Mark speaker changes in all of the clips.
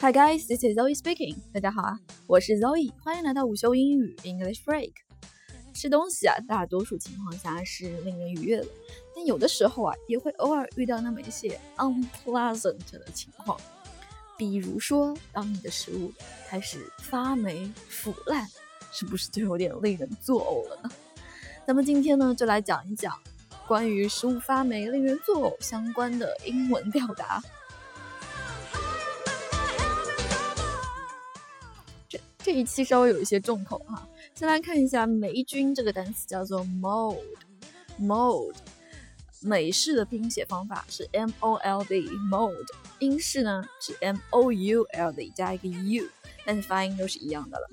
Speaker 1: Hi guys, this is Zoe speaking. 大家好啊，我是 Zoe，欢迎来到午休英语 English Break。吃东西啊，大多数情况下是令人愉悦的，但有的时候啊，也会偶尔遇到那么一些 unpleasant 的情况。比如说，当你的食物开始发霉腐烂，是不是就有点令人作呕了呢？咱们今天呢，就来讲一讲关于食物发霉令人作呕相关的英文表达。这一期稍微有一些重口哈，先来看一下霉菌这个单词，叫做 mold，mold，美式的拼写方法是 m o l d，mold，英式呢是 m o u l d 加一个 u，但是发音都是一样的了。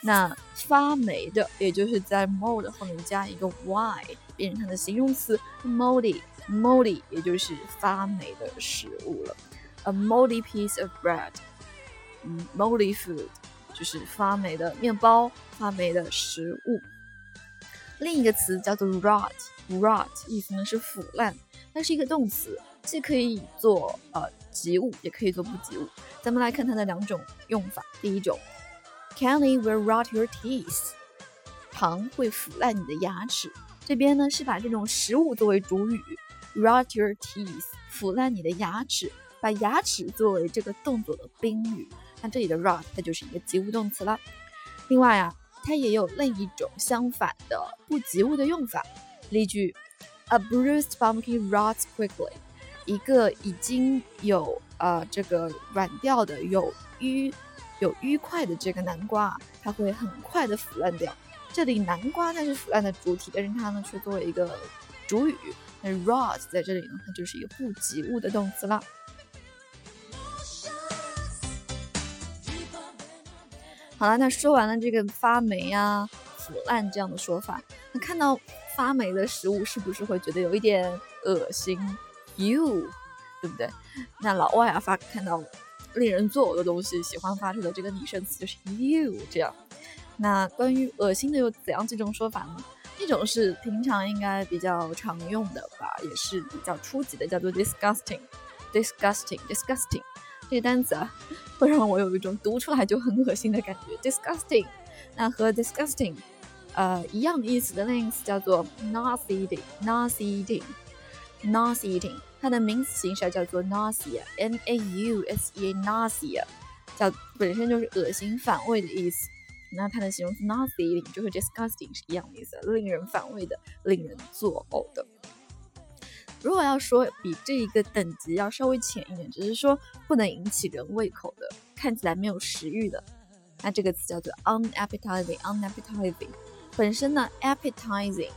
Speaker 1: 那发霉的，也就是在 mold 后面加一个 y，变成它的形容词 moldy，moldy，也就是发霉的食物了。A moldy piece of bread，嗯，moldy food。就是发霉的面包，发霉的食物。另一个词叫做 rot，rot 意思呢是腐烂，它是一个动词，既可以做呃及物，也可以做不及物。咱们来看它的两种用法。第一种，Candy will rot your teeth，糖会腐烂你的牙齿。这边呢是把这种食物作为主语，rot your teeth，腐烂你的牙齿，把牙齿作为这个动作的宾语。这里的 rot 它就是一个及物动词了。另外啊，它也有另一种相反的不及物的用法。例句：A bruised pumpkin rots quickly。一个已经有呃这个软掉的、有淤、有淤块的这个南瓜，它会很快的腐烂掉。这里南瓜它是腐烂的主体，但是它呢却作为一个主语。那 rot 在这里呢，它就是一个不及物的动词了。好了，那说完了这个发霉啊、腐烂这样的说法，那看到发霉的食物是不是会觉得有一点恶心？You，对不对？那老外啊发看到令人作呕的东西，喜欢发出的这个拟声词就是 you 这样。那关于恶心的有怎样几种说法呢？一种是平常应该比较常用的吧，也是比较初级的，叫做 disgusting，disgusting，disgusting。这个单词啊，会让我有一种读出来就很恶心的感觉，disgusting。那和 disgusting，呃，一样意思的另一个词叫做 nauseating，nauseating，nauseating。它的名词形式叫做 nausea，n a u s e a，nausea，叫本身就是恶心反胃的意思。那它的形容词 nauseating 就和 disgusting 是一样的意思，令人反胃的，令人作呕的。如果要说比这一个等级要稍微浅一点，只是说不能引起人胃口的，看起来没有食欲的，那这个词叫做 unappetizing。unappetizing 本身呢，appetizing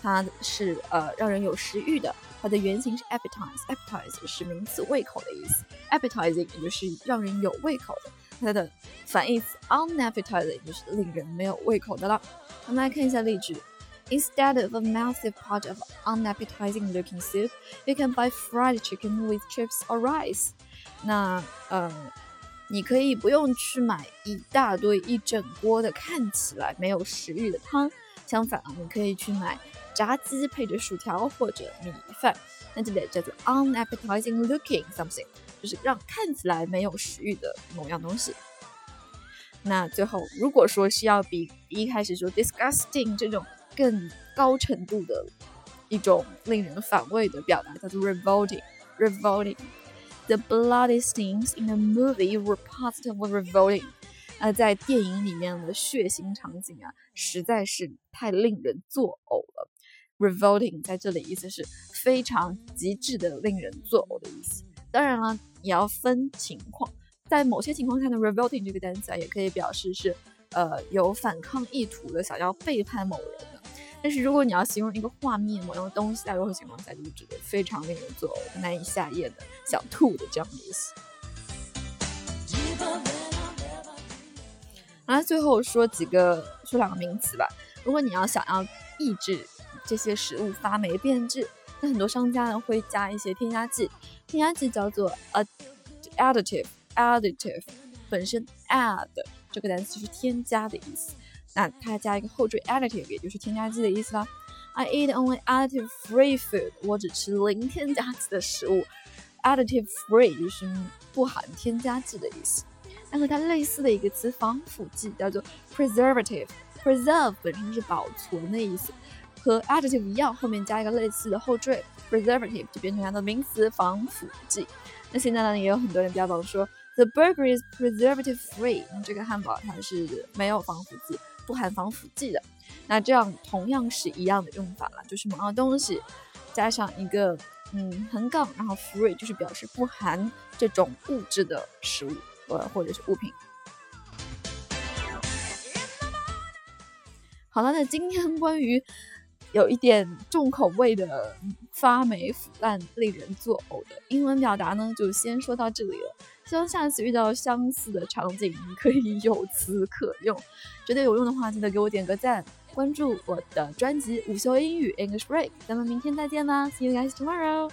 Speaker 1: 它是呃让人有食欲的，它的原型是 appetize。appetize 是名词胃口的意思，appetizing 也就是让人有胃口的。它的反义词 unappetizing 就是令人没有胃口的了。我们来看一下例句。Instead of a massive pot of unappetizing looking soup, you can buy fried chicken with chips or rice. 那呃，你可以不用去买一大堆一整锅的看起来没有食欲的汤，相反啊，你可以去买炸鸡配着薯条或者米饭。那这里叫做 unappetizing looking something，就是让看起来没有食欲的某样东西。那最后，如果说是要比一开始说 disgusting 这种。 更高程度的一种令人反胃的表达，叫做 revolting。revolting。The bloody scenes in the movie were positively revolting。呃，在电影里面的血腥场景啊，实在是太令人作呕了。revolting 在这里意思是非常极致的令人作呕的意思。当然了，也要分情况，在某些情况下呢，revolting 这个单词啊，也可以表示是呃有反抗意图的，想要背叛某人的。但是如果你要形容一个画面、某样东西在任何情况下就是指的非常令人作呕、难以下咽的、想吐的这样的意思。好，最后说几个说两个名词吧。如果你要想要抑制这些食物发霉变质，那很多商家呢会加一些添加剂，添加剂叫做 a additive，additive 本身 add 这个单词是添加的意思。那它加一个后缀 additive，也就是添加剂的意思啦。I eat only additive-free food，我只吃零添加剂的食物。Additive-free 就是不含添加剂的意思。那和它类似的一个词，防腐剂叫做 preservative。preserve 本身是保存的意思，和 additive 一样，后面加一个类似的后缀 preservative 就变成它的名词防腐剂。那现在呢，也有很多人标榜说 the burger is preservative free，那这个汉堡它是没有防腐剂，不含防腐剂的。那这样同样是一样的用法了，就是某样东西加上一个嗯横杠，然后 free 就是表示不含这种物质的食物呃或者是物品。好了，那今天关于有一点重口味的发霉、腐烂、令人作呕的英文表达呢，就先说到这里了。希望下次遇到相似的场景，你可以有词可用。觉得有用的话，记得给我点个赞，关注我的专辑《午休英语 English Break》。咱们明天再见啦，See you guys tomorrow。